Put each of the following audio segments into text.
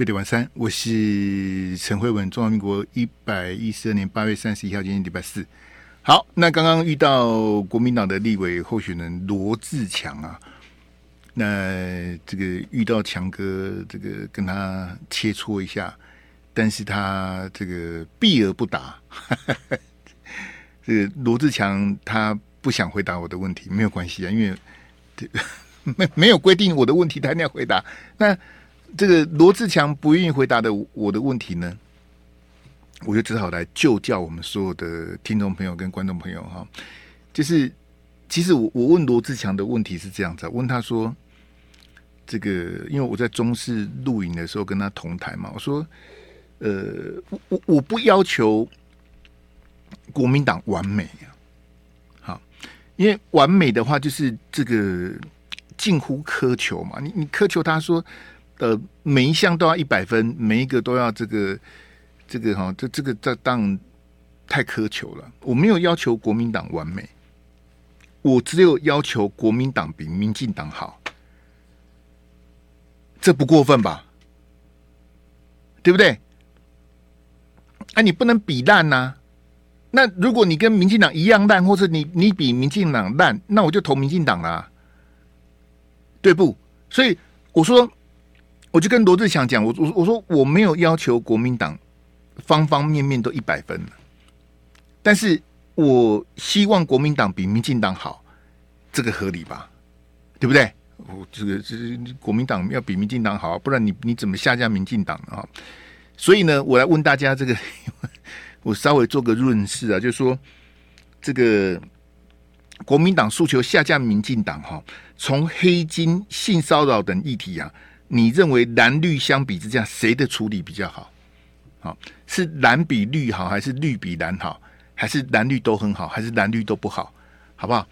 飞碟晚三，我是陈慧文，中华民国一百一十二年八月三十一号，今天礼拜四。好，那刚刚遇到国民党的立委候选人罗志强啊，那这个遇到强哥，这个跟他切磋一下，但是他这个避而不答。这个罗志强他不想回答我的问题，没有关系啊，因为 没没有规定我的问题他一定要回答。那这个罗志强不愿意回答的我的问题呢，我就只好来就教我们所有的听众朋友跟观众朋友哈，就是其实我我问罗志强的问题是这样子，问他说，这个因为我在中视录影的时候跟他同台嘛，我说，呃，我我我不要求国民党完美啊，好，因为完美的话就是这个近乎苛求嘛，你你苛求他说。呃，每一项都要一百分，每一个都要这个这个哈，这这个这当然太苛求了。我没有要求国民党完美，我只有要求国民党比民进党好，这不过分吧？对不对？啊，你不能比烂呐、那如果你跟民进党一样烂，或者你你比民进党烂，那我就投民进党啦，对不？所以我说。我就跟罗志祥讲，我我我说我没有要求国民党方方面面都一百分，但是我希望国民党比民进党好，这个合理吧？对不对？我这个这国民党要比民进党好，不然你你怎么下架民进党啊？所以呢，我来问大家这个，我稍微做个润饰啊，就是说这个国民党诉求下架民进党哈，从黑金、性骚扰等议题啊。你认为蓝绿相比之下，谁的处理比较好？好，是蓝比绿好，还是绿比蓝好，还是蓝绿都很好，还是蓝绿都不好？好不好？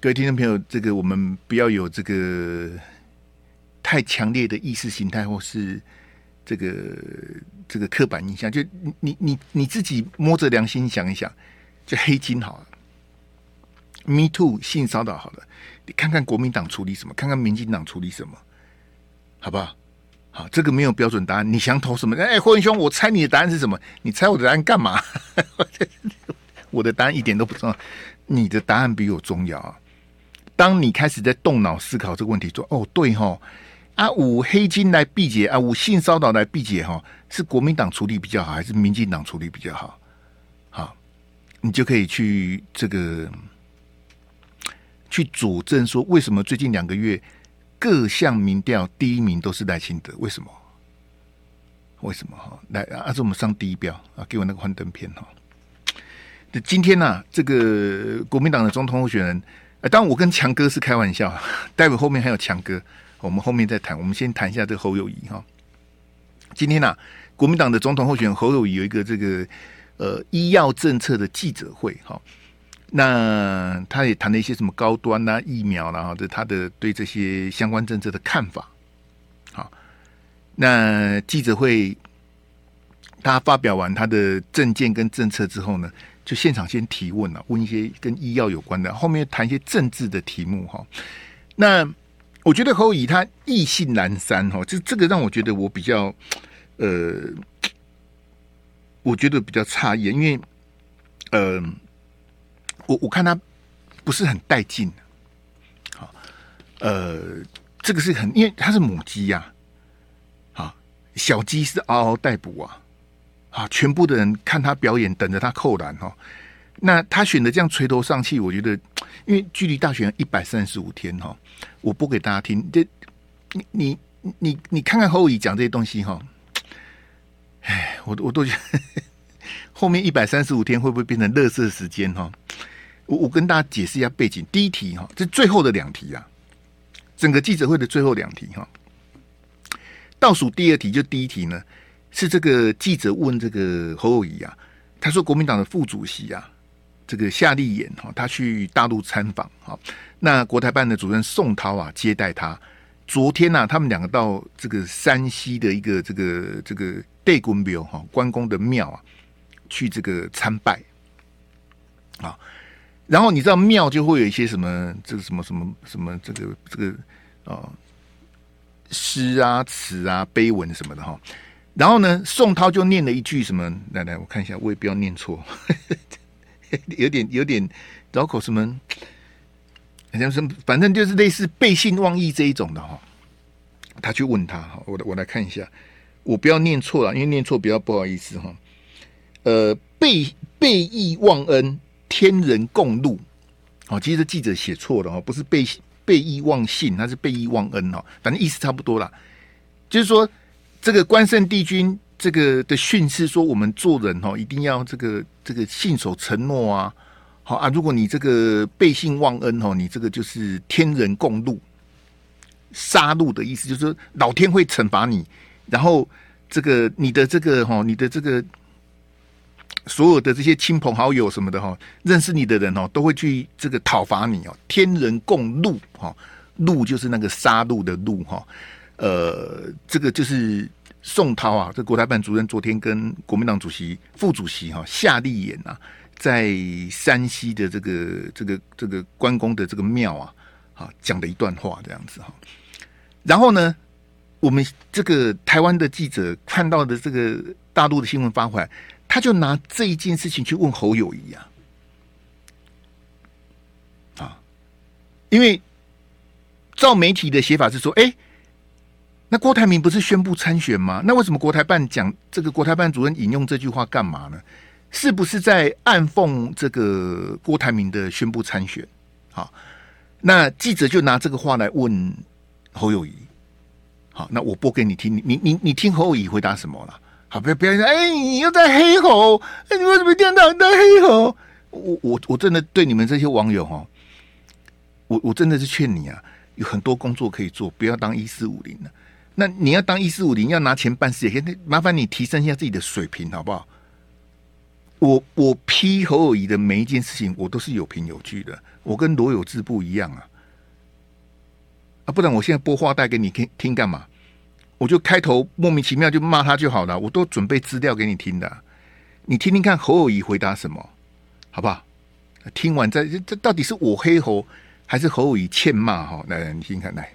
各位听众朋友，这个我们不要有这个太强烈的意识形态，或是这个这个刻板印象。就你你你你自己摸着良心想一想，就黑金好了，Me Too 性骚扰好了，你看看国民党处理什么，看看民进党处理什么。好不好？好，这个没有标准答案。你想投什么？哎，霍文兄，我猜你的答案是什么？你猜我的答案干嘛？我的答案一点都不重要，你的答案比我重要啊！当你开始在动脑思考这个问题，说哦，对哈，啊，五黑金来缔结啊，五性骚扰来缔结哈，是国民党处理比较好，还是民进党处理比较好？好，你就可以去这个去佐证说，为什么最近两个月。各项民调第一名都是赖清德，为什么？为什么哈？来，还是我们上第一标啊！给我那个幻灯片哈。那今天呢、这个国民党的总统候选人，呃，当然我跟强哥是开玩笑，待会后面还有强哥，我们后面再谈。我们先谈一下这个侯友谊哈。今天呢、国民党的总统候选人侯友谊有一个这个呃医药政策的记者会哈。那他也谈了一些什么高端啊、疫苗啦，哈，这他的对这些相关政策的看法。好，那记者会他发表完他的政见跟政策之后呢，就现场先提问了，问一些跟医药有关的，后面谈一些政治的题目哈。那我觉得侯友宜他意兴阑珊哈，这这个让我觉得我比较呃，我觉得比较诧异，因为呃。我我看他不是很带劲，好，呃，这个是很，因为他是母鸡呀，啊，小鸡是嗷嗷待哺啊，啊，全部的人看他表演，等着他扣篮哈。那他选择这样垂头丧气，我觉得，因为距离大选一百三十五天哈，我播给大家听，这你你你你看看侯友宜讲这些东西哈，哎，我我都觉得 后面一百三十五天会不会变成乐色时间哈？我我跟大家解释一下背景。第一题哈，这最后的两题啊，整个记者会的最后两题哈，倒数第二题就第一题呢，是这个记者问这个侯友宜啊，他说国民党的副主席啊，这个夏立言哈，他去大陆参访哈，那国台办的主任宋涛啊接待他。昨天呢、啊，他们两个到这个山西的一个这个这个地公庙哈关公的庙啊，去这个参拜啊。然后你知道庙就会有一些什么这个什么什么什么这个这个啊诗啊、词啊、碑文什么的哈。然后呢，宋涛就念了一句什么？来来，我看一下，我也不要念错，有点有点绕口什么，好像什么，反正就是类似背信忘义这一种的哈。他去问他哈，我我来看一下，我不要念错了，因为念错比较不好意思哈。呃，背背义忘恩，天人共怒。哦，其实记者写错了哦，不是背背义忘信，他是背义忘恩哦，反正意思差不多啦。就是说。这个关圣帝君这个的训示说，我们做人哈，一定要这个这个信守承诺啊，好啊，如果你这个背信忘恩哦，你这个就是天人共怒，杀戮的意思，就是说老天会惩罚你，然后这个你的这个哈，你的这个所有的这些亲朋好友什么的哈，认识你的人哦，都会去这个讨伐你哦，天人共怒哈，怒就是那个杀戮的怒哈。呃，这个就是宋涛啊，这国台办主任昨天跟国民党主席、副主席哈、夏立言啊，在山西的这个这个这个关公的这个庙啊，啊讲的一段话这样子哈。然后呢，我们这个台湾的记者看到的这个大陆的新闻发回来，他就拿这一件事情去问侯友谊啊，啊，因为照媒体的写法是说，哎。那郭台铭不是宣布参选吗？那为什么国台办讲这个国台办主任引用这句话干嘛呢？是不是在暗讽这个郭台铭的宣布参选？好，那记者就拿这个话来问侯友谊。好，那我播给你听，你你你听侯友谊回答什么了？好，不要不要说，哎，你又在黑吼，哎，你为什么电脑在黑吼？我我我真的对你们这些网友哈，我我真的是劝你啊，有很多工作可以做，不要当一四五零了。那你要当一四五零，要拿钱办事也可以。麻烦你提升一下自己的水平，好不好？我我批侯友宜的每一件事情，我都是有凭有据的。我跟罗有志不一样啊！啊，不然我现在播话带给你听听干嘛？我就开头莫名其妙就骂他就好了。我都准备资料给你听的，你听听看侯友谊回答什么，好不好？听完再这这到底是我黑侯还是侯友谊欠骂？哈，来来，你听看来。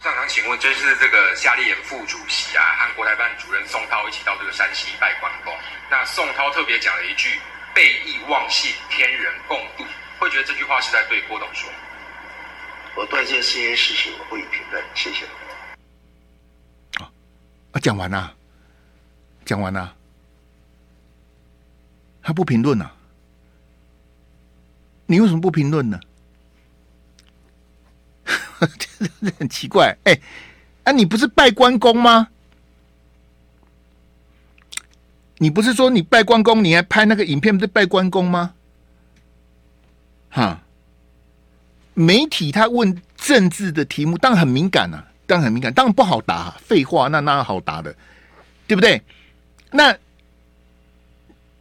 那想请问，这是这个夏立言副主席啊，和国台办主任宋涛一起到这个山西拜关公。那宋涛特别讲了一句“背义忘信，天人共度”，会觉得这句话是在对郭董说？我对这些事情我不予评论，谢谢。啊，讲完了，讲完了，他不评论了？你为什么不评论呢？很奇怪，哎、啊，你不是拜关公吗？你不是说你拜关公，你还拍那个影片，不是拜关公吗？哈，媒体他问政治的题目，当然很敏感啊，当然很敏感，当然不好答。废话，那哪好答的，对不对？那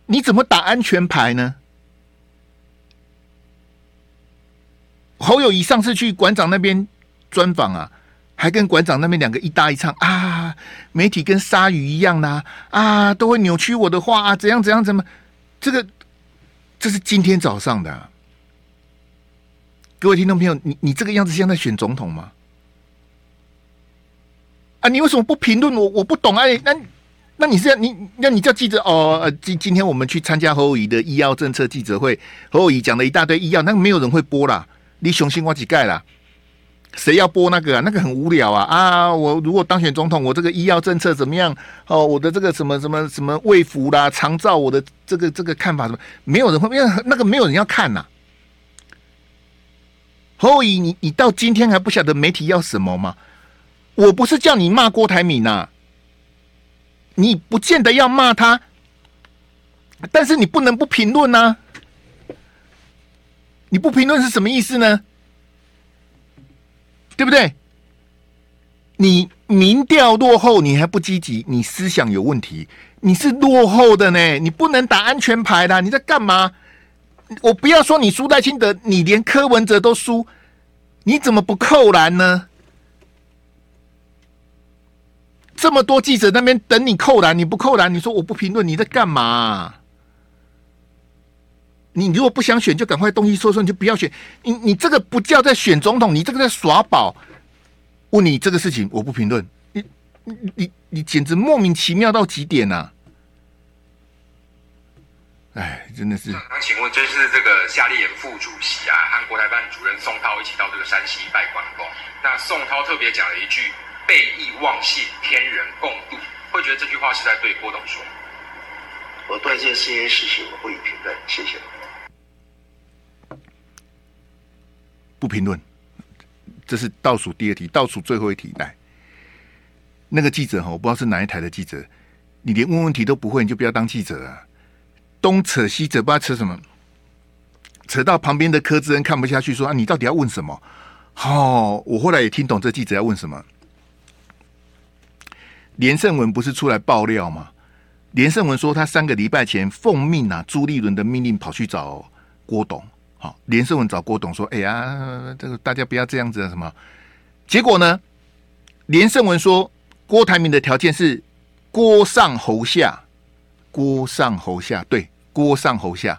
你怎么打安全牌呢？侯友谊上次去馆长那边专访啊，还跟馆长那边两个一搭一唱啊，媒体跟鲨鱼一样啦，啊，都会扭曲我的话啊，怎样怎样怎么？这个这是今天早上的，各位听众朋友，你你这个样子像在选总统吗？啊，你为什么不评论我？我不懂哎，那那你是要你那你叫记者哦？今今天我们去参加侯友宜的医药政策记者会，侯友宜讲了一大堆医药，那个没有人会播啦。你雄心我几盖啦？谁要播那个啊？那个很无聊啊！啊，我如果当选总统，我这个医药政策怎么样？哦，我的这个什么什么什么卫福啦、长照，我的这个这个看法什么？没有人会，因为那个没有人要看呐、啊。侯乙，你你到今天还不晓得媒体要什么吗？我不是叫你骂郭台铭呐、啊，你不见得要骂他，但是你不能不评论呐。你不评论是什么意思呢？对不对？你民调落后，你还不积极，你思想有问题，你是落后的呢。你不能打安全牌的，你在干嘛？我不要说你输赖清德，你连柯文哲都输，你怎么不扣篮呢？这么多记者那边等你扣篮，你不扣篮，你说我不评论，你在干嘛？你如果不想选，就赶快东西说说，你就不要选。你你这个不叫在选总统，你这个在耍宝。问你这个事情，我不评论。你你你你简直莫名其妙到极点呐、啊！哎，真的是。那请问，这是这个夏立言副主席啊，和国台办主任宋涛一起到这个山西拜关公。那宋涛特别讲了一句“背义忘信，天人共度”，会觉得这句话是在对郭董说？我对这些事情我不予评论，谢谢。不评论，这是倒数第二题，倒数最后一题来。那个记者哈，我不知道是哪一台的记者，你连问问题都不会，你就不要当记者啊！东扯西扯，不知道扯什么，扯到旁边的柯志恩看不下去，说：“啊，你到底要问什么？”哦，我后来也听懂这记者要问什么。连胜文不是出来爆料吗？连胜文说，他三个礼拜前奉命啊，朱立伦的命令跑去找郭董。好，连胜文找郭董说：“哎呀，这个大家不要这样子啊，什么？”结果呢？连胜文说，郭台铭的条件是郭上侯下，郭上侯下，对。郭上侯下，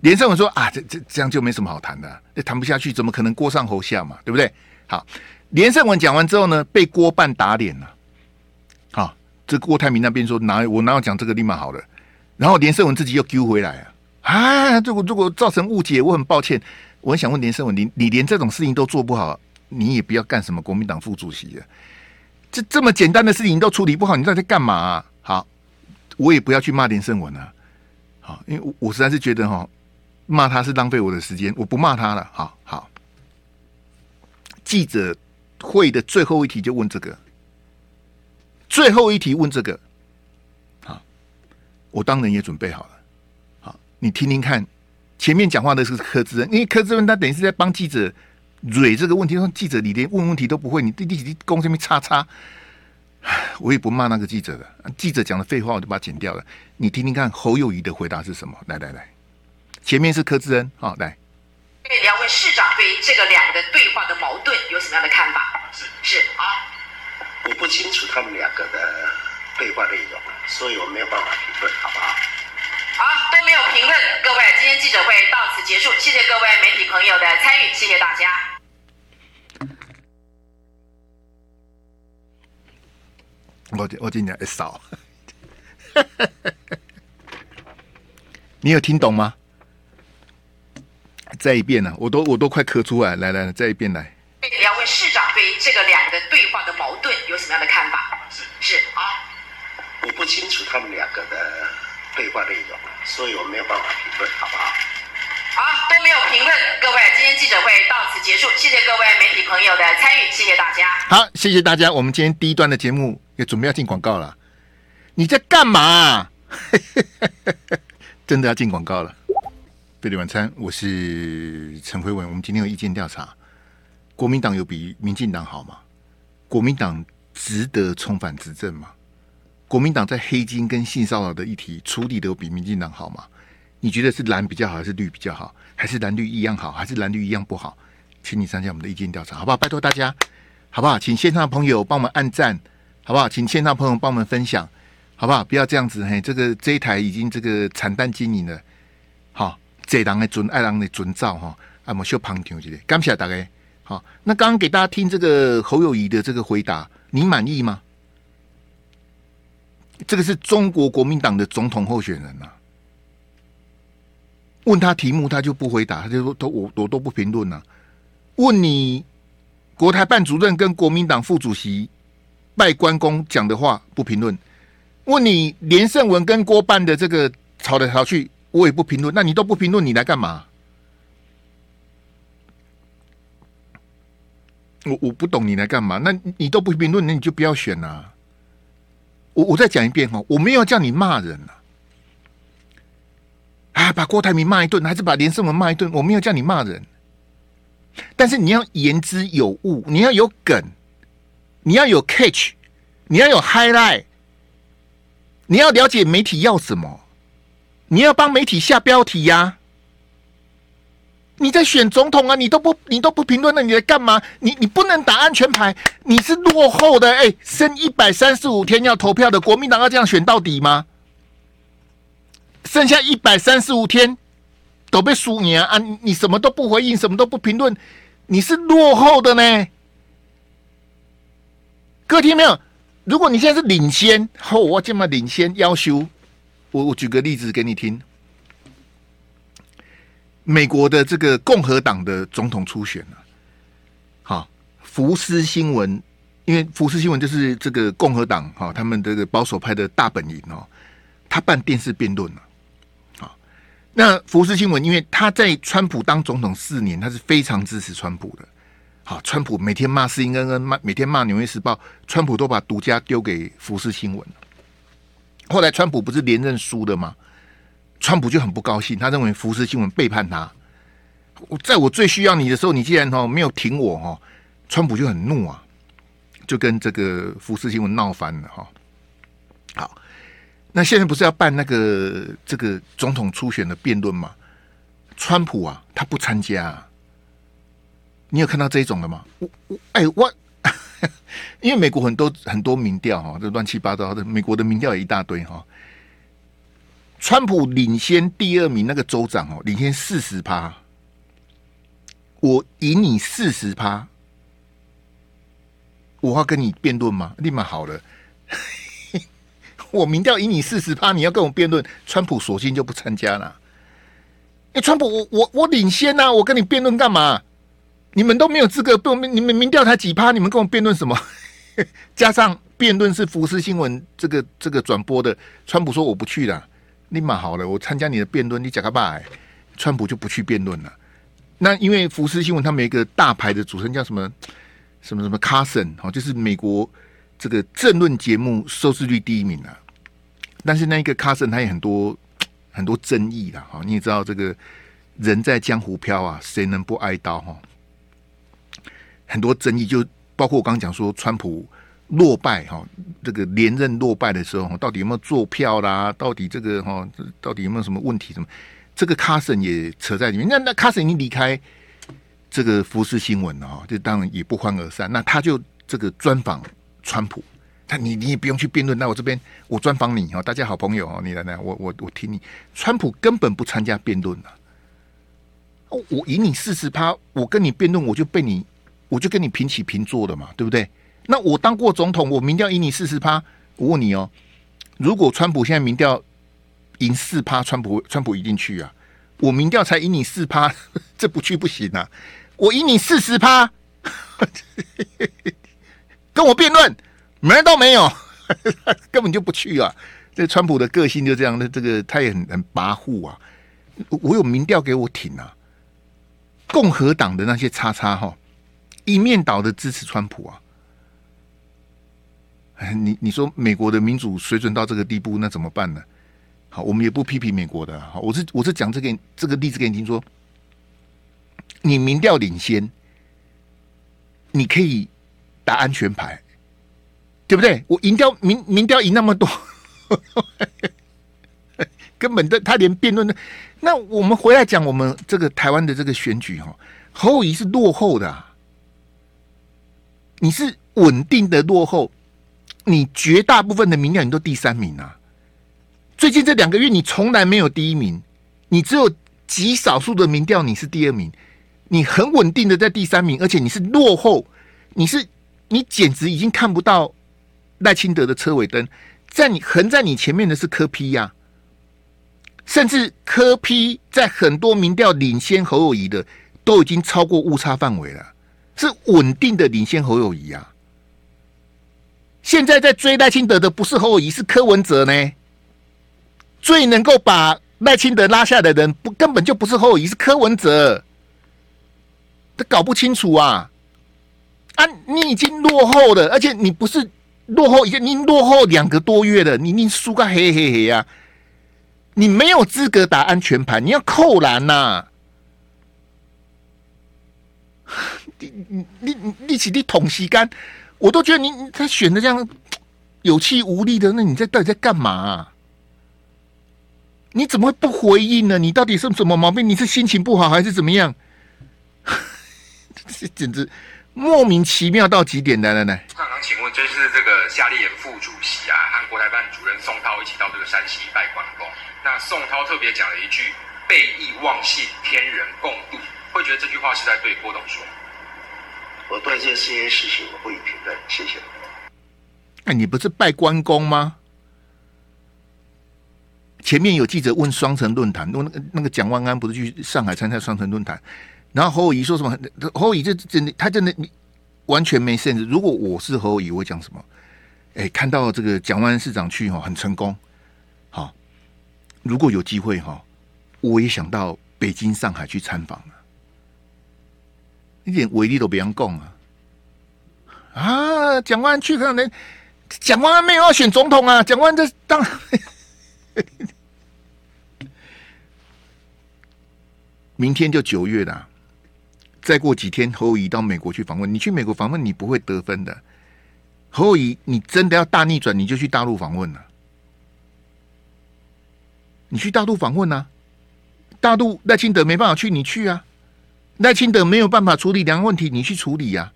连胜文说啊，这这这样就没什么好谈的，这谈不下去，怎么可能郭上侯下嘛，对不对？好，连胜文讲完之后呢，被郭办打脸了。这郭台铭那边说哪我哪有讲这个立马好了，然后连胜文自己又丢回来啊，啊，如果如果造成误解，我很抱歉，我很想问连胜文，你你连这种事情都做不好，你也不要干什么国民党副主席了，这这么简单的事情都处理不好，你到底在干嘛啊？好，我也不要去骂连胜文了。好，因为我我实在是觉得哈，骂他是浪费我的时间，我不骂他了。好好，记者会的最后一题就问这个，最后一题问这个，好，我当然也准备好了。好，你听听看，前面讲话的是柯志恩，因为柯志恩他等于是在帮记者蕊这个问题，说记者你连问问题都不会，你弟弟弟公这边叉叉。我也不骂那个记者的，记者讲的废话我就把它剪掉了。你听听看侯友谊的回答是什么？来来来，前面是柯志恩，好来。两位市长对于这个两个对话的矛盾有什么样的看法？是是啊，我不清楚他们两个的对话内容，所以我没有办法评论，好不好？好，都没有评论。各位，今天记者会到此结束，谢谢各位媒体朋友的参与，谢谢大家。我我今年少，你有听懂吗？再一遍呢、啊？我都我都快咳出来，来来来，再一遍来。两位市长对于这个两个清楚他们两个的对话内容，所以我没有办法评论，好不好？好，都没有评论。各位，今天记者会到此结束，谢谢各位媒体朋友的参与，谢谢大家。好，谢谢大家。我们今天第一段的节目。也准备要进广告了，你在干嘛、啊？真的要进广告了。贝里晚餐，我是陈辉文。我们今天有意见调查，国民党有比民进党好吗？国民党值得重返执政吗？国民党在黑金跟性骚扰的议题处理的比民进党好吗？你觉得是蓝比较好，还是绿比较好，还是蓝绿一样好，还是蓝绿一样不好？请你参加我们的意见调查，好不好？拜托大家，好不好？请线上朋友帮我们按赞。好不好？请线上朋友帮我们分享，好不好？不要这样子，嘿，这个这一台已经这个惨淡经营了，好，这人的尊爱人的尊照哈，啊，我秀旁听一下，感谢大家。好，那刚刚给大家听这个侯友宜的这个回答，你满意吗？这个是中国国民党的总统候选人呐、问他题目他就不回答，他就说都我我都不评论呐。问你国台办主任跟国民党副主席。拜关公讲的话不评论，问你连胜文跟郭办的这个吵来吵去，我也不评论。那你都不评论，你来干嘛？我我不懂你来干嘛？那你都不评论，那你就不要选了。我我再讲一遍哈，我没有叫你骂人啊，啊，把郭台铭骂一顿，还是把连胜文骂一顿？我没有叫你骂人，但是你要言之有物，你要有梗。你要有 catch，你要有 highlight，你要了解媒体要什么，你要帮媒体下标题呀、你在选总统啊，你都不你都不评论，那你在干嘛？你你不能打安全牌，你是落后的。哎、剩一百三十五天要投票的国民党要这样选到底吗？剩下一百三十五天都被输你啊！啊你什么都不回应，什么都不评论，你是落后的呢。各位听没有？如果你现在是领先，吼、哦，我这么领先，要求我我举个例子给你听。美国的这个共和党的总统初选啊，好，福斯新闻，因为福斯新闻就是这个共和党哈，他们这个保守派的大本营哦，他办电视辩论了，啊，那福斯新闻，因为他在川普当总统四年，他是非常支持川普的。好，川普每天骂施恩恩，骂每天骂《纽约时报》，川普都把独家丢给福斯新闻。后来川普不是连任输的吗？川普就很不高兴，他认为福斯新闻背叛他。我在我最需要你的时候，你既然哦没有挺我哈，川普就很怒啊，就跟这个福斯新闻闹翻了哈。好，那现在不是要办那个这个总统初选的辩论吗？川普啊，他不参加。你有看到这种的吗？我我哎我，因为美国很多很多民调哈，这乱七八糟的，美国的民调也一大堆哈。川普领先第二名那个州长哦，领先四十趴，我赢你四十趴，我要跟你辩论吗？立马好了，我民调赢你四十趴，你要跟我辩论，川普索性就不参加了。哎，川普，我我我领先呐、啊，我跟你辩论干嘛？你们都没有资格辩，你们民调才几趴？你们跟我辩论什么？加上辩论是福斯新闻这个这个转播的，川普说我不去了，立马好了，我参加你的辩论，你讲个吧，川普就不去辩论了。那因为福斯新闻他们有一个大牌的主持人叫什么什么什么 Carson 哦，就是美国这个政论节目收视率第一名啊。但是那一个 Carson 他也很多很多争议的哈，你也知道这个人在江湖飘啊，谁能不挨刀哈？很多争议，就包括我刚刚讲说，川普落败哈，这个连任落败的时候，到底有没有做票啦？到底这个哈，到底有没有什么问题？什么？这个卡森也扯在里面。那那卡森已经离开这个福斯新闻了哈，就当然也不欢而散。那他就这个专访川普，他你你也不用去辩论，那我这边我专访你哈，大家好朋友哦，你来来，我我我听你。川普根本不参加辩论了，我赢你四十趴，我跟你辩论，我就被你。我就跟你平起平坐的嘛，对不对？那我当过总统，我民调赢你四十趴。我问你哦，如果川普现在民调赢四趴，川普川普一定去啊。我民调才赢你四趴，这不去不行啊。我赢你四十趴，跟我辩论，门都没有，根本就不去啊。这川普的个性就这样的，这个他也很很跋扈啊。我有民调给我挺啊，共和党的那些叉叉哈。一面倒的支持川普啊！你你说美国的民主水准到这个地步，那怎么办呢？好，我们也不批评美国的。好，我是我是讲这个这个例子给你听说，你民调领先，你可以打安全牌，对不对？我赢掉民民调赢那么多，根本的他连辩论的。那我们回来讲，我们这个台湾的这个选举哈，侯友宜是落后的。你是稳定的落后，你绝大部分的民调你都第三名啊！最近这两个月你从来没有第一名，你只有极少数的民调你是第二名，你很稳定的在第三名，而且你是落后，你是你简直已经看不到赖清德的车尾灯，在你横在你前面的是柯 P 呀，甚至柯 P 在很多民调领先侯友谊的都已经超过误差范围了。是稳定的领先侯友谊啊！现在在追赖清德的不是侯友宜，是柯文哲呢。最能够把赖清德拉下的人，不根本就不是侯友宜，是柯文哲。他搞不清楚啊！啊，你已经落后了，而且你不是落后一个，你落后两个多月了，你你输个黑黑黑呀！你没有资格打安全牌，你要扣篮呐、啊！你你你你起你捅西干，我都觉得你他选的这样有气无力的，那你在到底在干嘛？你怎么会不回应呢？你到底是什么毛病？你是心情不好还是怎么样？这 简直莫名其妙到极点！来来来，常常请问，这是这个夏立言副主席啊，和国台办主任宋涛一起到这个山西拜关公。那宋涛特别讲了一句“背义忘信，天人共度”，会觉得这句话是在对郭董说？我对这些事情我不予评论，谢谢。那你不是拜关公吗？前面有记者问双城论坛，问那个那个蒋万安不是去上海参加双城论坛，然后侯友宜说什么？侯友宜这真的，他真的完全没 sense。如果我是侯友宜，我会讲什么？哎，看到这个蒋万安市长去哈，很成功。好，如果有机会哈，我也想到北京、上海去参访了，一点威力都不要讲啊！啊，蒋万去可能，蒋万安没有要选总统啊，蒋万安这当。明天就九月了，再过几天侯友宜到美国去访问。你去美国访问，你不会得分的。侯友宜，你真的要大逆转，你就去大陆访问了。你去大陆访问啊？大陆赖清德没办法去，你去啊？赖清德没有办法处理两个问题，你去处理呀？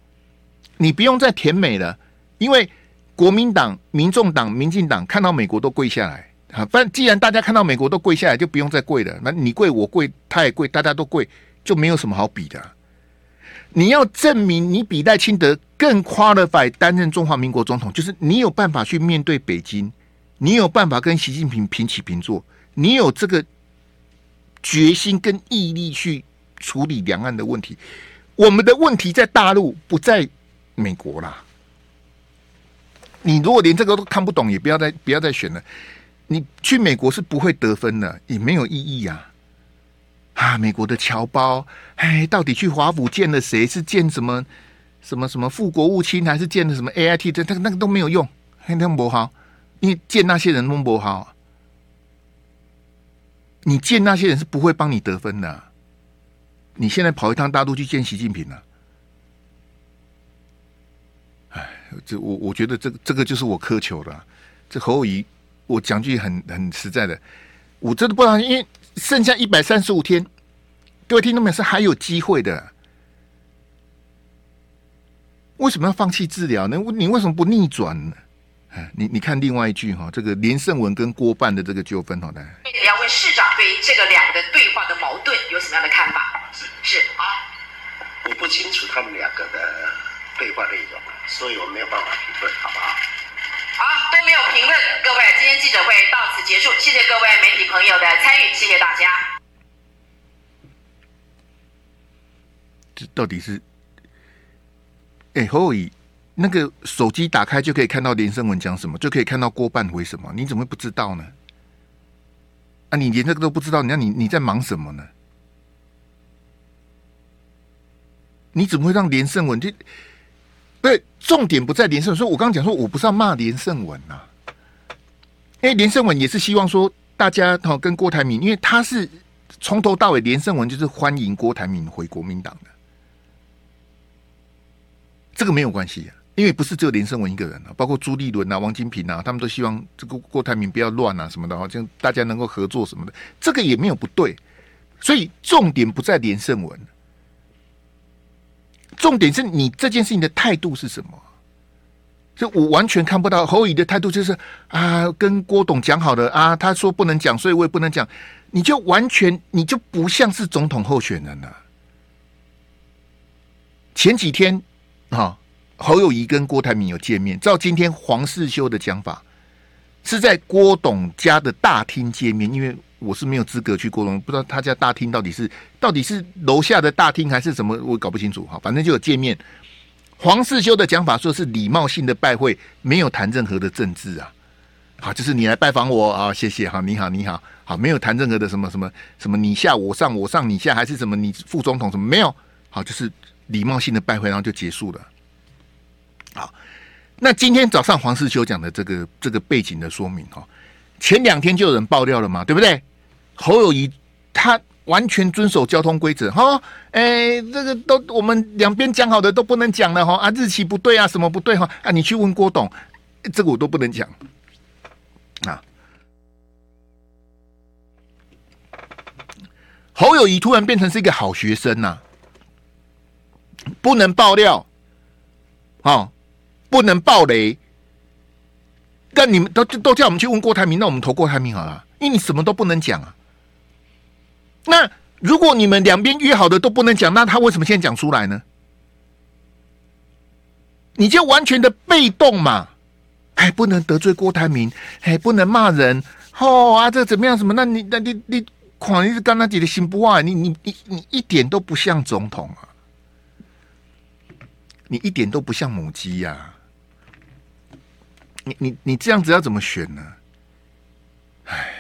你不用再甜美了，因为国民党、民众党、民进党看到美国都跪下来。啊，反正既然大家看到美国都跪下来，就不用再跪了。那你跪我跪，他也跪，大家都跪，就没有什么好比的。你要证明你比赖清德更 qualified 担任中华民国总统，就是你有办法去面对北京，你有办法跟习近平平起平坐，你有这个决心跟毅力去处理两岸的问题。我们的问题在大陆，不在美国啦。你如果连这个都看不懂，也不要再不要再选了。你去美国是不会得分的，也没有意义呀！啊，美国的侨胞，哎，到底去华府见了谁？是见什么什么什么副国务卿，还是见了什么 AIT？这、那个、那个都没有用，那个不好，因为见那些人都不好。你见那些人是不会帮你得分的。你现在跑一趟大陆去见习近平了，哎，这我我觉得这这个就是我苛求的，这侯友宜。我讲句很很实在的，我真的不知道，因为剩下一百三十五天，各位听众们是还有机会的。为什么要放弃治疗呢？你为什么不逆转呢？哎，你你看另外一句哈，这个连胜文跟郭办的这个纠纷，好的。两位市长对于这个两个对话的矛盾有什么样的看法？是是啊，我不清楚他们两个的对话内容，所以我没有办法评论，好不好？好，都没有评论。各位，今天记者会到此结束，谢谢各位媒体朋友的参与，谢谢大家。这到底是？哎，侯友宜，那个手机打开就可以看到连胜文讲什么，就可以看到郭半回什么，你怎么会不知道呢？啊，你连这个都不知道，那你你在忙什么呢？你怎么会让连胜文就？对，重点不在连胜文，所以我刚刚讲说，我不是要骂连胜文呐、啊，因为连胜文也是希望说大家哈跟郭台铭，因为他是从头到尾，连胜文就是欢迎郭台铭回国民党的，这个没有关系，因为不是只有连胜文一个人啊，包括朱立伦啊、王金平啊，他们都希望这个郭台铭不要乱啊什么的，好像大家能够合作什么的，这个也没有不对，所以重点不在连胜文。重点是你这件事情的态度是什么？这我完全看不到侯友宜的态度，就是啊，跟郭董讲好的啊，他说不能讲，所以我也不能讲。你就完全你就不像是总统候选人了。前几天啊，侯友宜跟郭台铭有见面，照今天黄世修的讲法，是在郭董家的大厅见面，因为。我是没有资格去过龙，不知道他家大厅到底是到底是楼下的大厅还是什么，我搞不清楚。哈，反正就有见面。黄世修的讲法说是礼貌性的拜会，没有谈任何的政治啊。好，就是你来拜访我啊，谢谢哈，你好你好，好，没有谈任何的什么什么什么你下我上我上你下还是什么你副总统什么没有，好，就是礼貌性的拜会，然后就结束了。好，那今天早上黄世修讲的这个这个背景的说明哈，前两天就有人爆料了嘛，对不对？侯友宜他完全遵守交通规则哈，哎，这个都我们两边讲好的都不能讲了哈啊，日期不对啊，什么不对哈啊，你去问郭董，这个我都不能讲啊。侯友谊突然变成是一个好学生呐、不能爆料，哦，不能爆雷，但你们都都叫我们去问郭台铭，那我们投郭台铭好了，因为你什么都不能讲啊。那如果你们两边约好的都不能讲，那他为什么现在讲出来呢？你就完全的被动嘛！还不能得罪郭台铭，还不能骂人，哦啊，这怎么样？什么？那你那你你，狂你是刚刚讲的心不坏，你你你你一点都不像总统啊，你一点都不像母鸡呀、你你你这样子要怎么选呢？哎，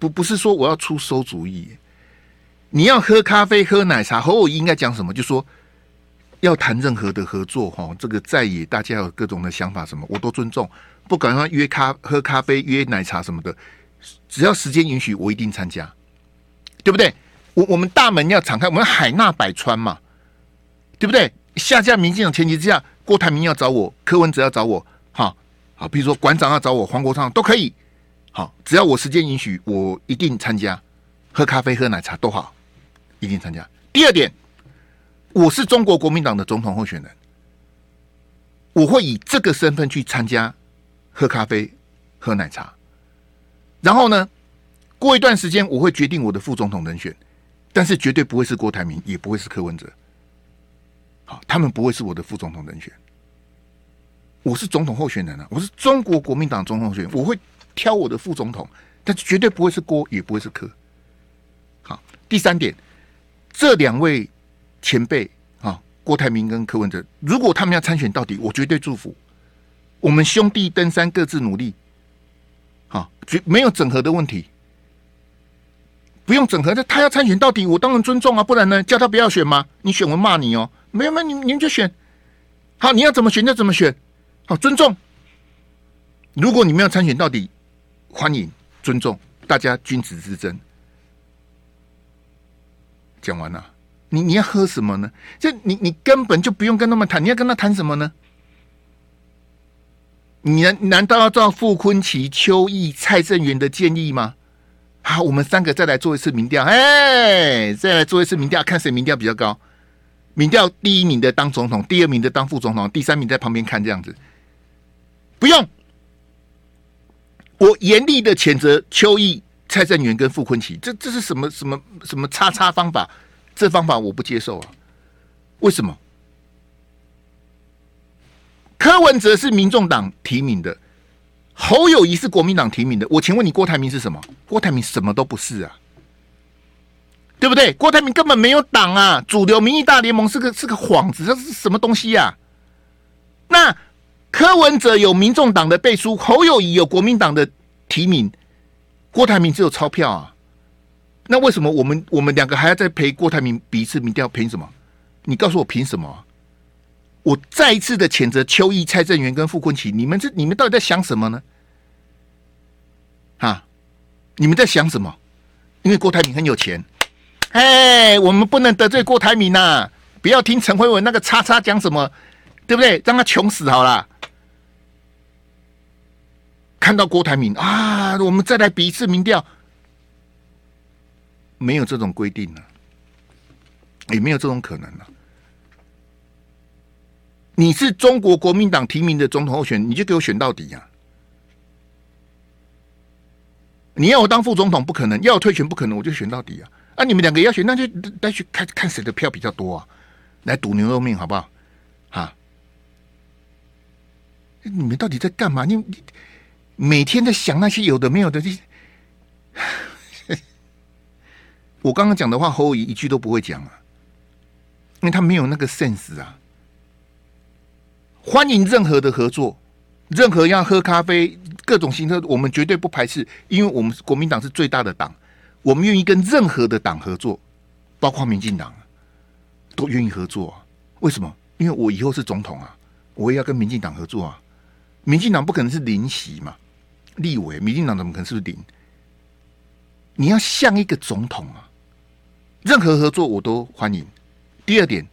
不不是说我要出馊主意，你要喝咖啡喝奶茶，侯友宜应该讲什么？就说。要谈任何的合作，哈，这个在野大家有各种的想法，什么我都尊重。不管他约咖喝咖啡、约奶茶什么的，只要时间允许，我一定参加，对不对？我我们大门要敞开，我们海纳百川嘛，对不对？下架民进党前提之下，郭台铭要找我，柯文哲要找我，哈，好，比如说馆长要找我，黄国昌都可以，好，只要我时间允许，我一定参加，喝咖啡、喝奶茶都好，一定参加。第二点。我是中国国民党的总统候选人，我会以这个身份去参加喝咖啡、喝奶茶，然后呢，过一段时间我会决定我的副总统人选，但是绝对不会是郭台铭，也不会是柯文哲，好，他们不会是我的副总统人选。我是总统候选人啊，我是中国国民党总统候选人，我会挑我的副总统，但是绝对不会是郭，也不会是柯。好，第三点，这两位。前辈啊，郭台铭跟柯文哲，如果他们要参选到底，我绝对祝福。我们兄弟登山，各自努力，好，绝没有整合的问题，不用整合。他要参选到底，我当然尊重啊，不然呢，叫他不要选吗？你选我骂你哦，没有没有，你你们就选。好，你要怎么选就怎么选，好，尊重。如果你们要参选到底，欢迎尊重，大家君子之争。讲完了。你你要喝什么呢？这你你根本就不用跟他们谈，你要跟他谈什么呢？你难难道要照傅坤奇、邱毅、蔡正元的建议吗？好，我们三个再来做一次民调，哎，再来做一次民调，看谁民调比较高。民调第一名的当总统，第二名的当副总统，第三名在旁边看这样子。不用，我严厉的谴责邱毅、蔡正元跟傅崐萁，这这是什么什么什么叉叉方法？这方法我不接受啊！为什么？柯文哲是民众党提名的，侯友宜是国民党提名的。我请问你，郭台铭是什么？郭台铭什么都不是啊，对不对？郭台铭根本没有党啊！主流民意大联盟是个是个幌子，这是什么东西呀、啊？那柯文哲有民众党的背书，侯友宜有国民党的提名，郭台铭只有钞票啊！那为什么我们我们两个还要再陪郭台铭比一次民调？凭什么？你告诉我凭什么？我再一次的谴责邱毅、蔡正元跟傅昆萁，你们这你们到底在想什么呢？啊，你们在想什么？因为郭台铭很有钱，哎，我们不能得罪郭台铭呐、不要听陈慧文那个叉叉讲什么，对不对？让他穷死好了。看到郭台铭啊，我们再来比一次民调。没有这种规定呢、啊，也没有这种可能呢、啊。你是中国国民党提名的总统候选人，你就给我选到底呀、啊！你要我当副总统不可能，要我退选不可能，我就选到底啊！啊，你们两个要选，那就再去看看谁的票比较多啊，来赌牛肉命好不好？啊！你们到底在干嘛？你你每天在想那些有的没有的这。我刚刚讲的话，侯友一句都不会讲啊，因为他没有那个 sense 啊。欢迎任何的合作，任何要喝咖啡，各种形式，我们绝对不排斥，因为我们国民党是最大的党，我们愿意跟任何的党合作，包括民进党，都愿意合作啊。为什么？因为我以后是总统啊，我也要跟民进党合作啊。民进党不可能是零席嘛，立委，民进党怎么可能是不是零？你要像一个总统啊。任何合作我都欢迎。第二点，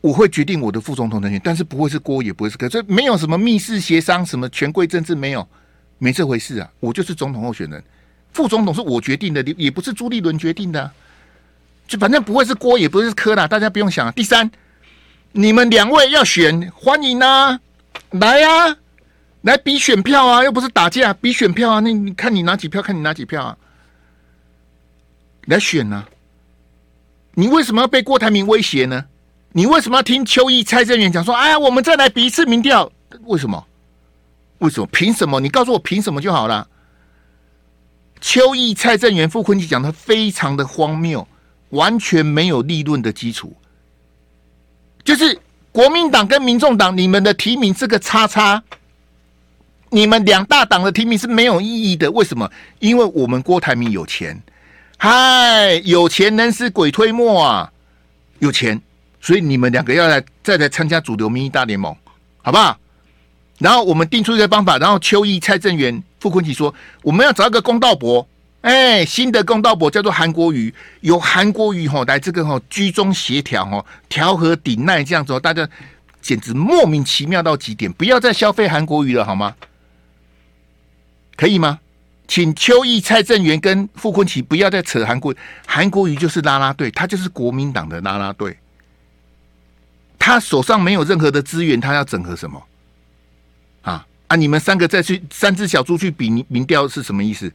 我会决定我的副总统人选，但是不会是郭，也不会是柯，这没有什么密室协商，什么权贵政治没有，没这回事啊！我就是总统候选人，副总统是我决定的，也不是朱立伦决定的，就反正不会是郭，也不会是柯啦，大家不用想。第三，你们两位要选，欢迎啊，来呀、啊，来比选票啊，又不是打架，比选票啊，那你看你拿几票，看你拿几票啊，来选啊。你为什么要被郭台铭威胁呢？你为什么要听邱毅、蔡正元讲说？哎呀，我们再来比一次民调？为什么？为什么？凭什么？你告诉我凭什么就好了。邱毅、蔡正元、傅崐萁讲的非常的荒谬，完全没有立论的基础。就是国民党跟民众党，你们的提名是个叉叉，你们两大党的提名是没有意义的。为什么？因为我们郭台铭有钱，嗨，有钱能使鬼推磨啊，有钱。所以你们两个要来再来参加主流民意大联盟，好不好？然后我们定出一个方法，然后邱毅、蔡正元、傅昆萁说，我们要找一个公道伯，哎，新的公道伯叫做韩国瑜，由韩国瑜吼来这个吼居中协调吼，调和鼎鼐这样子，大家简直莫名其妙到极点，不要再消费韩国瑜了，好吗？可以吗？请邱毅、蔡正元跟傅昆萁不要再扯韩国，韩国瑜就是拉拉队，他就是国民党的拉拉队。他手上没有任何的资源，他要整合什么？啊啊！你们三个再去三只小猪去比民民调是什么意思？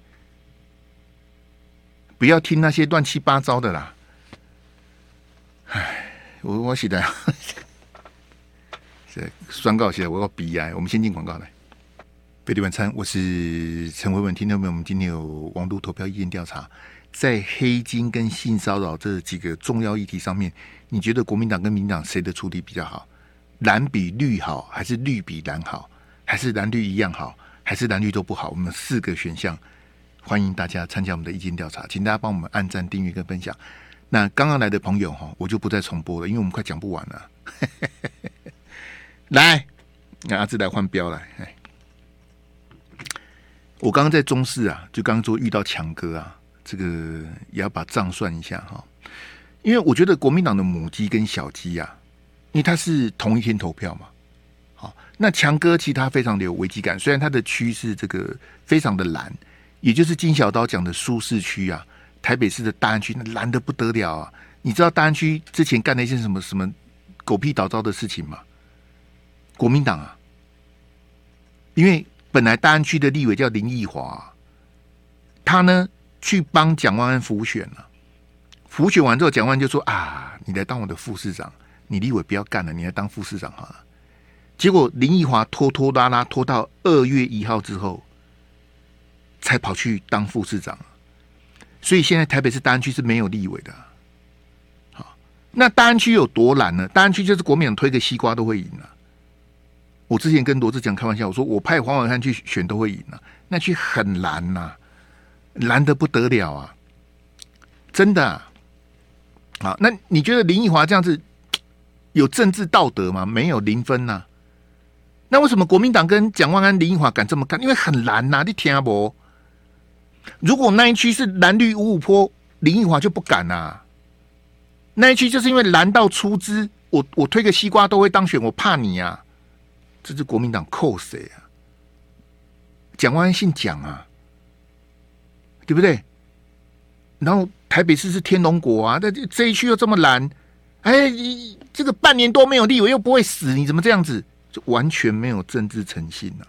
不要听那些乱七八糟的啦！唉，我我写的，这宣告写的，我要悲哀。我们先进广告来。飞碟晚餐，我是陈维文。听到没有？我们今天有网络投票意见调查，在黑金跟性骚扰这几个重要议题上面。你觉得国民党跟民党谁的处理比较好？蓝比绿好，还是绿比蓝好，还是蓝绿一样好，还是蓝绿都不好？我们四个选项，欢迎大家参加我们的意见调查，请大家帮我们按赞、订阅跟分享。那刚刚来的朋友哈，我就不再重播了，因为我们快讲不完了。来，那阿志来换标来。我刚刚在中视啊，就刚刚说遇到强哥啊，这个也要把账算一下哈。因为我觉得国民党的母鸡跟小鸡呀、啊，因为它是同一天投票嘛，好，那强哥其实他非常的有危机感，虽然他的区是这个非常的蓝，也就是金小刀讲的舒适区啊，台北市的大安区那蓝的不得了啊！你知道大安区之前干了一件什么什么狗屁倒灶的事情吗？国民党啊，因为本来大安区的立委叫林奕华，他呢去帮蒋万安辅选了。辅选完之后，蒋万就说：“啊，你来当我的副市长，你立委不要干了，你来当副市长好了。”结果林奕华拖拖拉拉拖到二月一号之后，才跑去当副市长。所以现在台北市大安区是没有立委的。好，那大安区有多蓝呢？大安区就是国民党推个西瓜都会赢了。我之前跟罗志祥开玩笑，我说我派黄伟汉去选都会赢啊，那区很蓝呐、啊，蓝得不得了啊，真的、啊。好，那你觉得林奕华这样子有政治道德吗？没有零分呐、啊。那为什么国民党跟蒋万安、林奕华敢这么干？因为很蓝呐、啊，你听不？如果那一区是蓝绿五五坡，林奕华就不敢呐、啊。那一区就是因为蓝到出资，我我推个西瓜都会当选，我怕你呀、啊。这是国民党扣谁啊？蒋万安姓蒋啊，对不对？然后台北市是天龙国啊，那这一区又这么蓝，哎，这个半年多没有立委又不会死，你怎么这样子？就完全没有政治诚信啊！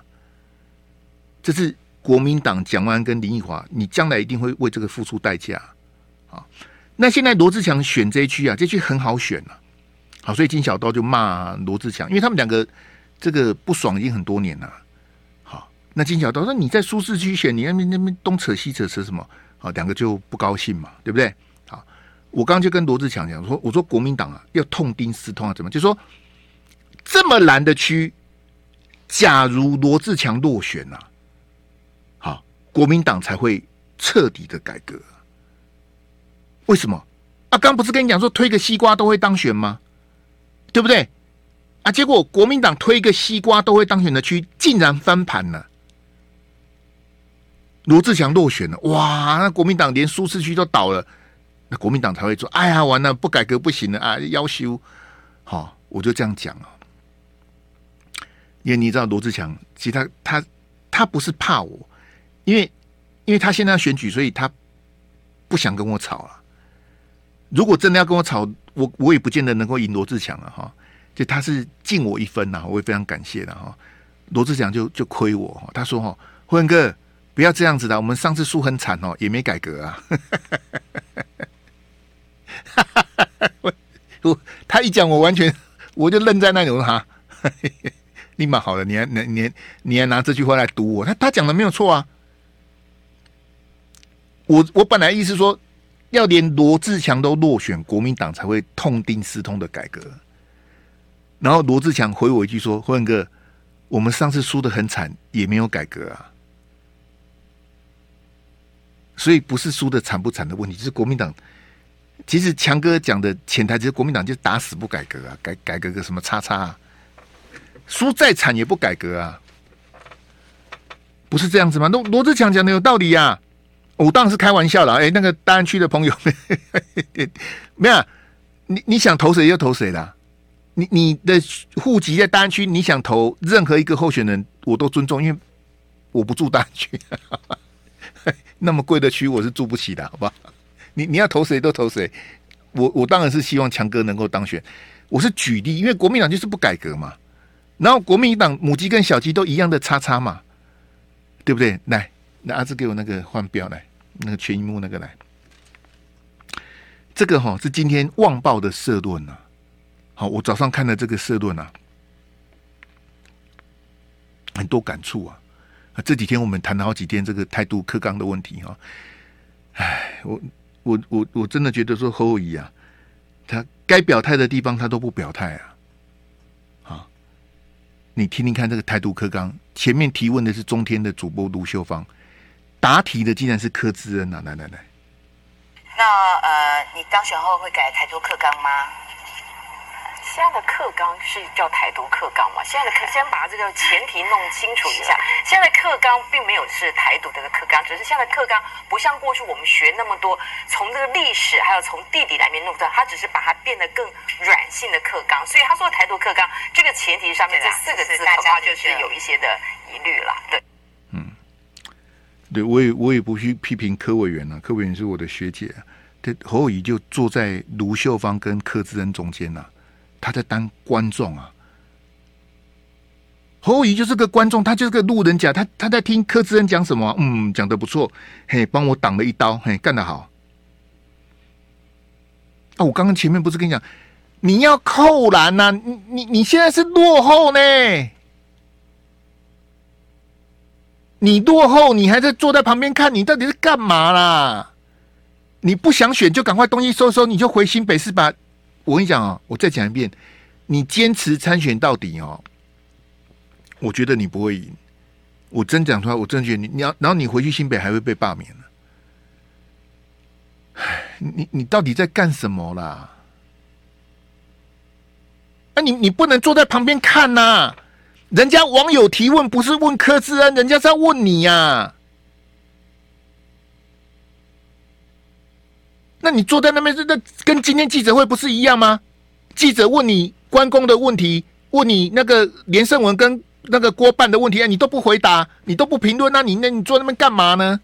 这是国民党蒋万安跟林奕华，你将来一定会为这个付出代价啊！那现在罗志强选这一区啊，这区很好选啊。好，所以金小刀就骂罗志强，因为他们两个这个不爽已经很多年了。好，那金小刀说你在舒适区选，你那边那边东扯西扯扯什么？好，两个就不高兴嘛，对不对？好，我刚就跟罗志强讲说，我说国民党啊，要痛定思痛啊，怎么？就说这么蓝的区，假如罗志强落选啊，好，国民党才会彻底的改革。为什么？啊，刚不是跟你讲说推个西瓜都会当选吗？对不对？啊，结果国民党推一个西瓜都会当选的区，竟然翻盘了。罗志强落选了，哇！那国民党连舒适区都倒了，那国民党才会说：“哎呀，完了，不改革不行了啊！”要修，好，我就这样讲啊。因为你知道罗志强，其实他他他不是怕我，因为因为他现在要选举，所以他不想跟我吵了。如果真的要跟我吵，我我也不见得能够赢罗志强了哈。就他是敬我一分呐，我也非常感谢的哈。罗志祥就就亏我，他说：“哈，辉文哥。”不要这样子的，我们上次输很惨哦，也没改革啊。我 我他一讲，我完全我就愣在那里我说哈。立马好了，你还你你你还拿这句话来堵我？他他讲的没有错啊。我我本来意思说，要连罗志强都落选，国民党才会痛定思痛的改革。然后罗志强回我一句说：“辉文哥，我们上次输得很惨，也没有改革啊。所以不是输得惨不惨的问题，就是国民党。其实强哥讲的潜台词，国民党就打死不改革啊，改改革个什么叉叉啊。”输再惨也不改革啊，不是这样子吗？那罗志强讲的有道理呀、啊，我当然是开玩笑了。哎，那个大安区的朋友，没有、你你想投谁就投谁啦。你你的户籍在大安区，你想投任何一个候选人，我都尊重，因为我不住大安区，那么贵的区我是住不起的，好吧？你你要投谁都投谁，我我当然是希望强哥能够当选。我是举例，因为国民党就是不改革嘛。然后国民党母鸡跟小鸡都一样的叉叉嘛，对不对？来，那阿志给我那个换标来，那个全萤幕那个来。这个哈、是今天《旺报》的社论呐、啊。好，我早上看了这个社论啊，很多感触啊。啊这几天我们谈了好几天这个态度克刚的问题哈、啊。哎，我我我我真的觉得说侯友宜啊，他该表态的地方他都不表态啊。啊你听听看，这个态度课纲前面提问的是中天的主播卢秀芳，答题的竟然是柯志恩啊！来来来，那呃，你当选后会改台独课纲吗？现在的课纲是叫台独课纲嘛？现在的课先把这个前提弄清楚一下。现在课纲并没有是台独这个课纲，只是现在课纲不像过去我们学那么多，从这个历史还有从地理来面弄的，它只是把它变得更软性的课纲。所以他说台独课纲这个前提上面这四个字恐怕就是有一些的疑虑了。对，嗯，对我也我也不去批评柯委员了，柯委员是我的学姐，这侯友宜就坐在卢秀芳跟柯志恩中间呐。他在当观众啊，侯友宜就是个观众，他就是个路人甲，他他在听柯志恩讲什么？嗯，讲得不错，嘿，帮我挡了一刀，嘿，干得好。啊，我刚刚前面不是跟你讲，你要扣篮呐、你你你现在是落后呢，你落后，你还在坐在旁边看，你到底是干嘛啦？你不想选就赶快东西收收，你就回新北市吧。我跟你讲啊，我再讲一遍，你坚持参选到底哦，我觉得你不会赢。我真讲出来，我真觉得你你要，然后你回去新北还会被罢免了。唉，你你到底在干什么啦？啊，你你不能坐在旁边看呐、人家网友提问不是问柯志恩，人家是要问你呀、那你坐在那边，是那跟今天记者会不是一样吗？记者问你关公的问题，问你那个连胜文跟那个郭办的问题，你都不回答，你都不评论，那你那你坐那边干嘛呢？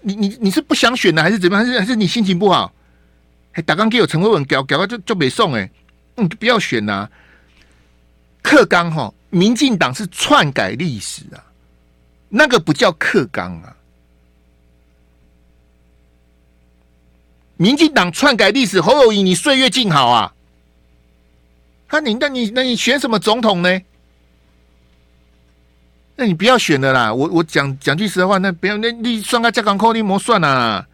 你你你是不想选的，还是怎么样？还是还是你心情不好？还打刚给有陈慧文搞搞就就没送哎，嗯，不要选呐。课纲哈，民进党是篡改历史啊。那个不叫克纲啊！民进党篡改历史，侯友宜，你岁月静好啊！那你那你那你选什么总统呢？那你不要选了啦！我我讲讲句实话，那不要那你算个加港扣，你莫算啊！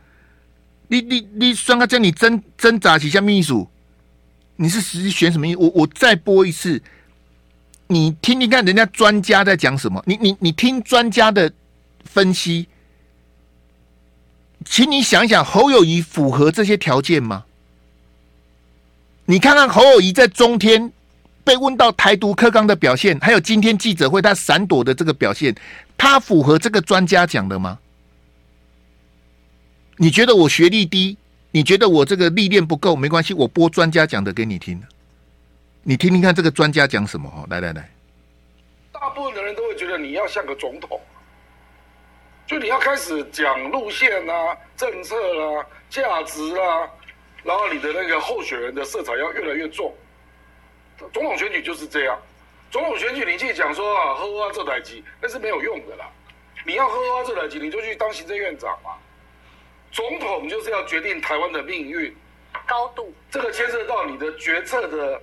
你你你算个叫你挣挣扎几下秘书，你是实际选什么？我我再播一次。你听听看，人家专家在讲什么？你你你听专家的分析，请你想一想，侯友谊符合这些条件吗？你看看侯友谊在中天被问到台独课纲的表现，还有今天记者会他闪躲的这个表现，他符合这个专家讲的吗？你觉得我学历低？你觉得我这个历练不够？没关系，我播专家讲的给你听。你听听看，这个专家讲什么？哈，来来来，大部分的人都会觉得你要像个总统，就你要开始讲路线啊、政策啊、价值啊，然后你的那个候选人的色彩要越来越重。总统选举就是这样，总统选举你去讲说啊，喝啊这台机，那是没有用的啦。你要喝啊这台机，你就去当行政院长嘛。总统就是要决定台湾的命运。高度，这个牵涉到你的决策的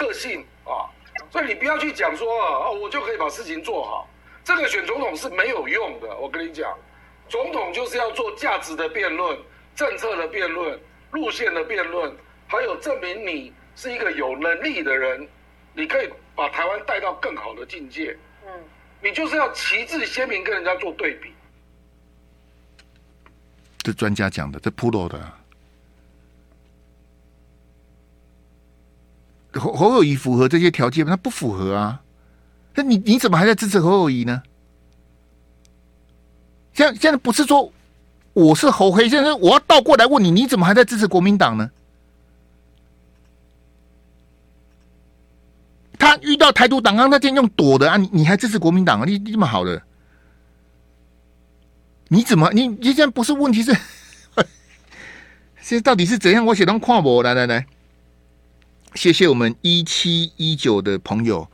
个性啊，所以你不要去讲说啊，我就可以把事情做好。这个选总统是没有用的，我跟你讲，总统就是要做价值的辩论、政策的辩论、路线的辩论，还有证明你是一个有能力的人，你可以把台湾带到更好的境界。嗯，你就是要旗帜鲜明跟人家做对比。这专家讲的，这 Pro 的侯侯友谊符合这些条件吗？他不符合啊。那你你怎么还在支持侯友谊呢？现在现在不是说我是侯黑，现在我要倒过来问你，你怎么还在支持国民党呢？他遇到台独党纲，他竟然用躲的啊！你你还支持国民党啊？你你这么好的，你怎么你你现在不是问题是？现在到底是怎样？我写当跨博来来来，谢谢我们一七一九的朋友。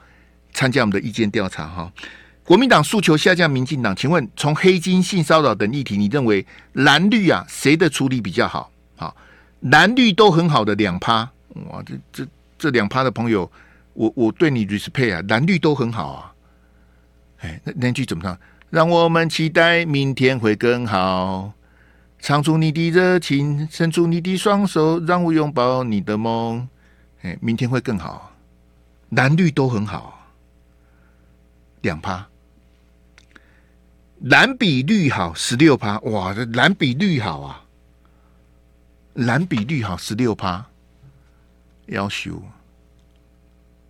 参加我们的意见调查哈，国民党诉求下降民进党，请问从黑金、性骚扰等议题，你认为蓝绿啊谁的处理比较好？好，蓝绿都很好的两趴，哇，这这这两趴的朋友，我我对你 respect 啊，蓝绿都很好啊。哎，那那句怎么唱？让我们期待明天会更好，唱出你的热情，伸出你的双手，让我拥抱你的梦。明天会更好，蓝绿都很好。两趴，蓝比绿好十六趴，哇，这蓝比绿好啊，蓝比绿好十六趴，要修。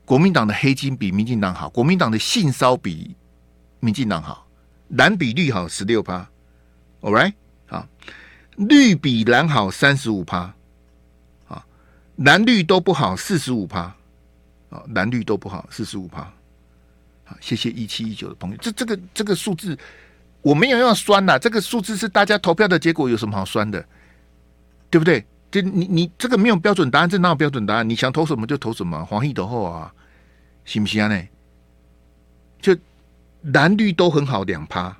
国民党的黑金比民进党好，国民党的性骚比民进党好，蓝比绿好十六趴，All right，好，绿比蓝好三十五趴，蓝绿都不好四十五趴，啊，蓝绿都不好四十五趴。好，谢谢一七一九的朋友。这这个这个数字，我没有要酸呐。这个数字是大家投票的结果，有什么好酸的？对不对？就你你这个没有标准答案，这哪有标准答案？你想投什么就投什么，黄奕投后啊，行不行啊？呢？就蓝绿都很好，两趴。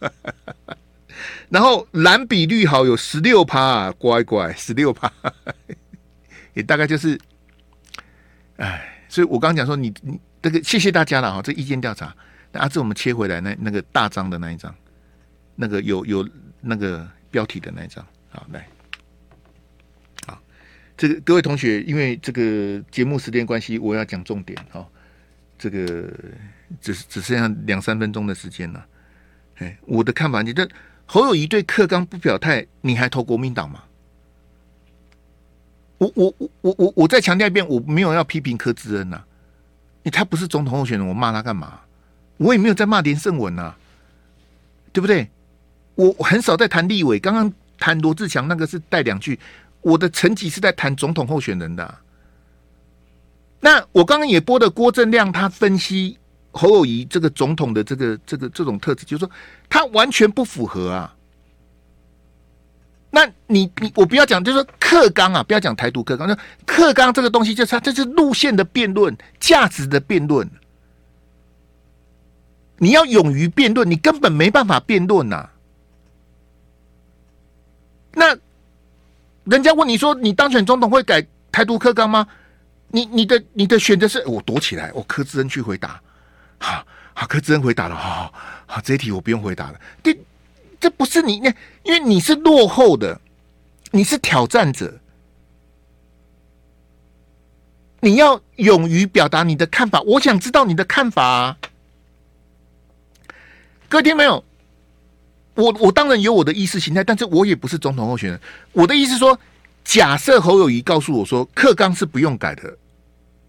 然后蓝比绿好有十六趴，乖乖，十六趴，也大概就是，哎，所以我刚刚讲说你你。这个谢谢大家了哈，这意见调查，那阿志我们切回来那那个大张的那一张，那个有有那个标题的那一张，好来，好，这个各位同学，因为这个节目时间关系，我要讲重点哈，这个只只剩下两三分钟的时间了，哎，我的看法，你这侯友宜对课纲不表态，你还投国民党吗？我我我我我我再强调一遍，我没有要批评柯志恩呐。你他不是总统候选人，我骂他干嘛？我也没有在骂连胜文呐，对不对？我很少在谈立委，刚刚谈罗志强那个是带两句，我的层级是在谈总统候选人的。那我刚刚也播的郭正亮，他分析侯友谊这个总统的这个这个这种特质，就是说他完全不符合啊。那你你我不要讲，就是说课纲啊，不要讲台独克纲。那课纲这个东西，就是它这是路线的辩论，价值的辩论。你要勇于辩论，你根本没办法辩论呐。那人家问你说，你当选总统会改台独克纲吗？你你的你的选择是我躲起来，我柯志恩去回答。好，好，柯志恩回答了，好好，这一题我不用回答了。第。这不是你，那因为你是落后的，你是挑战者，你要勇于表达你的看法。我想知道你的看法啊，各位听没有？我我当然有我的意识形态，但是我也不是总统候选人。我的意思说，假设侯友宜告诉我说课纲是不用改的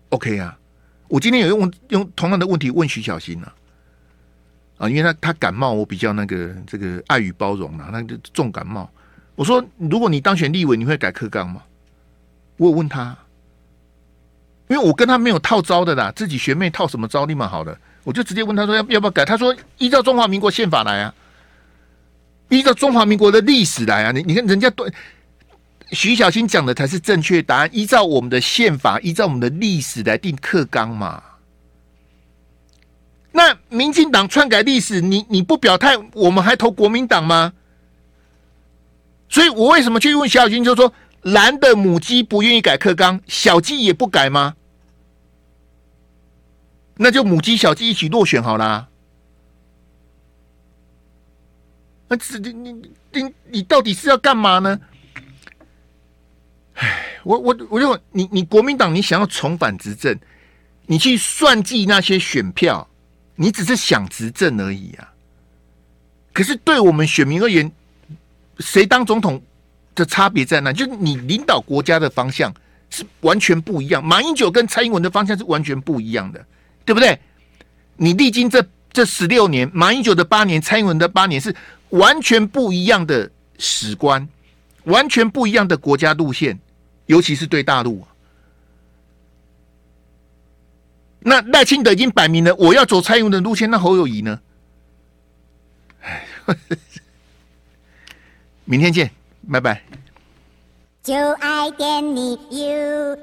，OK 啊？我今天有用用同样的问题问徐小新啊。啊，因为他他感冒，我比较那个这个爱与包容啊，那就重感冒。我说，如果你当选立委，你会改课纲吗？我有问他，因为我跟他没有套招的啦，自己学妹套什么招立马好的，我就直接问他说要要不要改？他说依照中华民国宪法来啊，依照中华民国的历史来啊。你你看人家对徐小新讲的才是正确答案，依照我们的宪法，依照我们的历史来定课纲嘛。那民进党篡改历史，你你不表态，我们还投国民党吗？所以我为什么去问小小军，就说蓝的母鸡不愿意改课纲，小鸡也不改吗？那就母鸡小鸡一起落选好啦。那这你你你你到底是要干嘛呢？唉，我我我就你你国民党你想要重返执政，你去算计那些选票，你只是想执政而已啊。可是对我们选民而言，谁当总统的差别在哪？就是你领导国家的方向是完全不一样。马英九跟蔡英文的方向是完全不一样的，对不对？你历经这这十六年，马英九的八年，蔡英文的八年是。完全不一样的史观，完全不一样的国家路线，尤其是对大陆。那赖清德已经摆明了，我要走蔡英文的路线，那侯友谊呢？明天见，拜拜。就爱点你 UFO